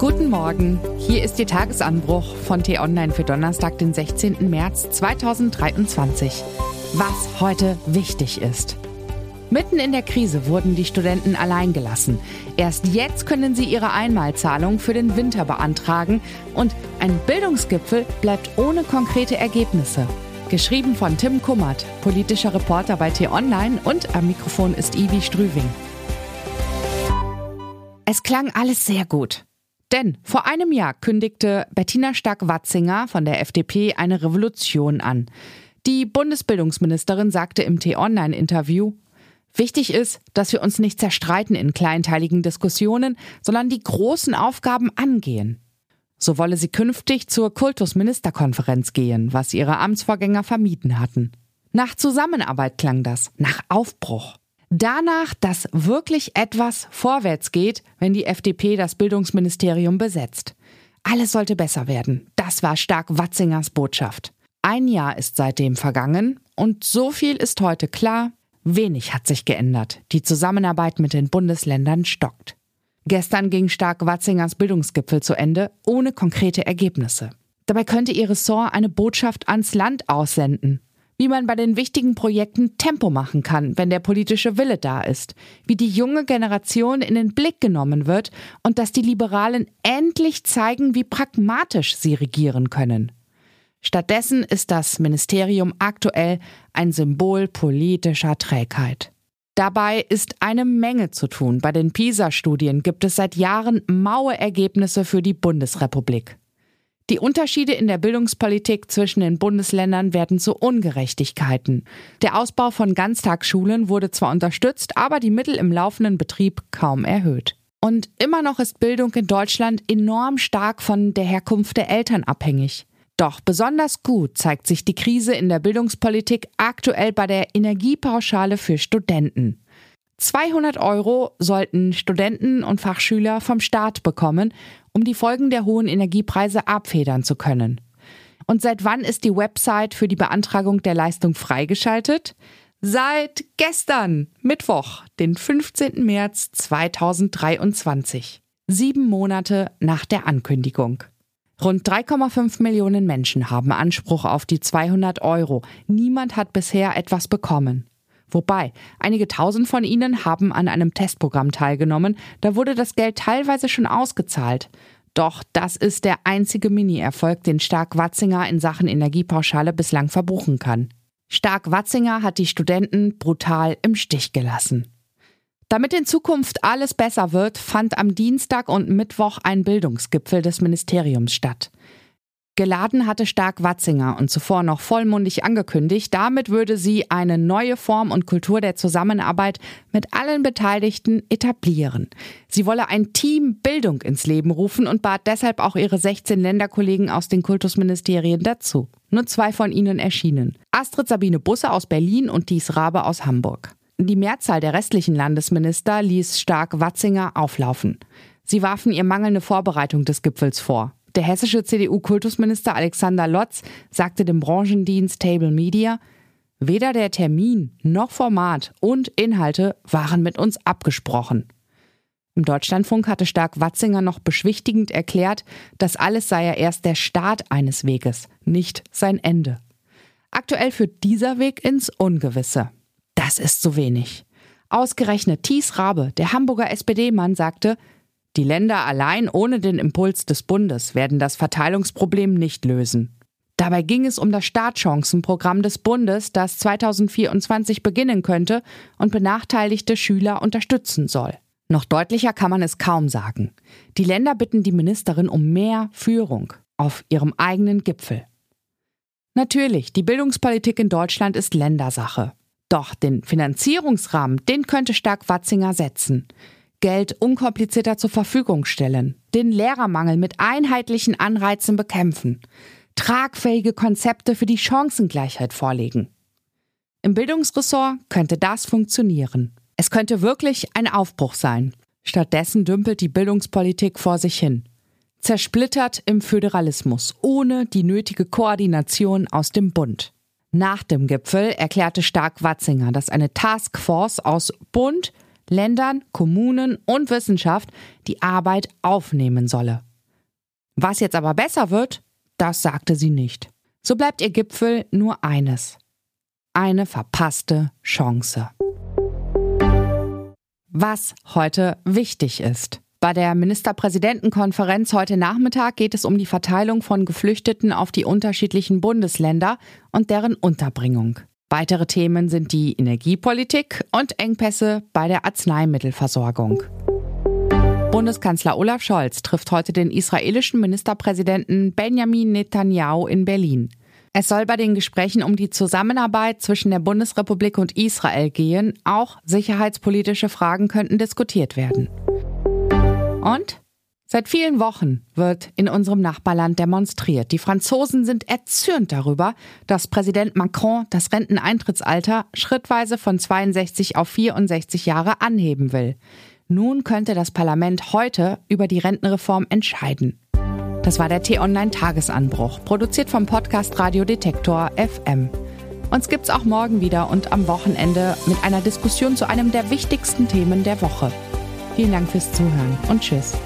Guten Morgen, hier ist Ihr Tagesanbruch von T-Online für Donnerstag, den 16. März 2023. Was heute wichtig ist. Mitten in der Krise wurden die Studenten allein gelassen. Erst jetzt können sie ihre Einmalzahlung für den Winter beantragen und ein Bildungsgipfel bleibt ohne konkrete Ergebnisse. Geschrieben von Tim Kummert, politischer Reporter bei T-Online und am Mikrofon ist Ivi Strüving. Es klang alles sehr gut. Denn vor einem Jahr kündigte Bettina Stark-Watzinger von der FDP eine Revolution an. Die Bundesbildungsministerin sagte im T-Online-Interview, Wichtig ist, dass wir uns nicht zerstreiten in kleinteiligen Diskussionen, sondern die großen Aufgaben angehen. So wolle sie künftig zur Kultusministerkonferenz gehen, was ihre Amtsvorgänger vermieden hatten. Nach Zusammenarbeit klang das, nach Aufbruch danach, dass wirklich etwas vorwärts geht, wenn die FDP das Bildungsministerium besetzt. Alles sollte besser werden. Das war Stark Watzingers Botschaft. Ein Jahr ist seitdem vergangen und so viel ist heute klar, wenig hat sich geändert. Die Zusammenarbeit mit den Bundesländern stockt. Gestern ging Stark Watzingers Bildungsgipfel zu Ende, ohne konkrete Ergebnisse. Dabei könnte ihr Ressort eine Botschaft ans Land aussenden wie man bei den wichtigen Projekten Tempo machen kann, wenn der politische Wille da ist, wie die junge Generation in den Blick genommen wird und dass die Liberalen endlich zeigen, wie pragmatisch sie regieren können. Stattdessen ist das Ministerium aktuell ein Symbol politischer Trägheit. Dabei ist eine Menge zu tun. Bei den PISA-Studien gibt es seit Jahren maue Ergebnisse für die Bundesrepublik. Die Unterschiede in der Bildungspolitik zwischen den Bundesländern werden zu Ungerechtigkeiten. Der Ausbau von Ganztagsschulen wurde zwar unterstützt, aber die Mittel im laufenden Betrieb kaum erhöht. Und immer noch ist Bildung in Deutschland enorm stark von der Herkunft der Eltern abhängig. Doch besonders gut zeigt sich die Krise in der Bildungspolitik aktuell bei der Energiepauschale für Studenten. 200 Euro sollten Studenten und Fachschüler vom Staat bekommen, um die Folgen der hohen Energiepreise abfedern zu können. Und seit wann ist die Website für die Beantragung der Leistung freigeschaltet? Seit gestern, Mittwoch, den 15. März 2023. Sieben Monate nach der Ankündigung. Rund 3,5 Millionen Menschen haben Anspruch auf die 200 Euro. Niemand hat bisher etwas bekommen. Wobei, einige tausend von ihnen haben an einem Testprogramm teilgenommen, da wurde das Geld teilweise schon ausgezahlt. Doch das ist der einzige Mini-Erfolg, den Stark-Watzinger in Sachen Energiepauschale bislang verbuchen kann. Stark-Watzinger hat die Studenten brutal im Stich gelassen. Damit in Zukunft alles besser wird, fand am Dienstag und Mittwoch ein Bildungsgipfel des Ministeriums statt. Geladen hatte Stark Watzinger und zuvor noch vollmundig angekündigt, damit würde sie eine neue Form und Kultur der Zusammenarbeit mit allen Beteiligten etablieren. Sie wolle ein Team Bildung ins Leben rufen und bat deshalb auch ihre 16 Länderkollegen aus den Kultusministerien dazu. Nur zwei von ihnen erschienen. Astrid Sabine Busse aus Berlin und Dies Rabe aus Hamburg. Die Mehrzahl der restlichen Landesminister ließ Stark Watzinger auflaufen. Sie warfen ihr mangelnde Vorbereitung des Gipfels vor. Der hessische CDU-Kultusminister Alexander Lotz sagte dem Branchendienst Table Media, weder der Termin noch Format und Inhalte waren mit uns abgesprochen. Im Deutschlandfunk hatte Stark Watzinger noch beschwichtigend erklärt, das alles sei ja erst der Start eines Weges, nicht sein Ende. Aktuell führt dieser Weg ins Ungewisse. Das ist zu wenig. Ausgerechnet Thies Rabe, der Hamburger SPD-Mann, sagte, die Länder allein ohne den Impuls des Bundes werden das Verteilungsproblem nicht lösen. Dabei ging es um das Startchancenprogramm des Bundes, das 2024 beginnen könnte und benachteiligte Schüler unterstützen soll. Noch deutlicher kann man es kaum sagen. Die Länder bitten die Ministerin um mehr Führung auf ihrem eigenen Gipfel. Natürlich, die Bildungspolitik in Deutschland ist Ländersache. Doch den Finanzierungsrahmen, den könnte Stark Watzinger setzen. Geld unkomplizierter zur Verfügung stellen, den Lehrermangel mit einheitlichen Anreizen bekämpfen, tragfähige Konzepte für die Chancengleichheit vorlegen. Im Bildungsressort könnte das funktionieren. Es könnte wirklich ein Aufbruch sein. Stattdessen dümpelt die Bildungspolitik vor sich hin. Zersplittert im Föderalismus, ohne die nötige Koordination aus dem Bund. Nach dem Gipfel erklärte Stark Watzinger, dass eine Taskforce aus Bund, Ländern, Kommunen und Wissenschaft die Arbeit aufnehmen solle. Was jetzt aber besser wird, das sagte sie nicht. So bleibt ihr Gipfel nur eines. Eine verpasste Chance. Was heute wichtig ist. Bei der Ministerpräsidentenkonferenz heute Nachmittag geht es um die Verteilung von Geflüchteten auf die unterschiedlichen Bundesländer und deren Unterbringung. Weitere Themen sind die Energiepolitik und Engpässe bei der Arzneimittelversorgung. Bundeskanzler Olaf Scholz trifft heute den israelischen Ministerpräsidenten Benjamin Netanyahu in Berlin. Es soll bei den Gesprächen um die Zusammenarbeit zwischen der Bundesrepublik und Israel gehen. Auch sicherheitspolitische Fragen könnten diskutiert werden. Und? Seit vielen Wochen wird in unserem Nachbarland demonstriert. Die Franzosen sind erzürnt darüber, dass Präsident Macron das Renteneintrittsalter schrittweise von 62 auf 64 Jahre anheben will. Nun könnte das Parlament heute über die Rentenreform entscheiden. Das war der T-Online-Tagesanbruch, produziert vom Podcast Radio Detektor FM. Uns gibt's auch morgen wieder und am Wochenende mit einer Diskussion zu einem der wichtigsten Themen der Woche. Vielen Dank fürs Zuhören und Tschüss.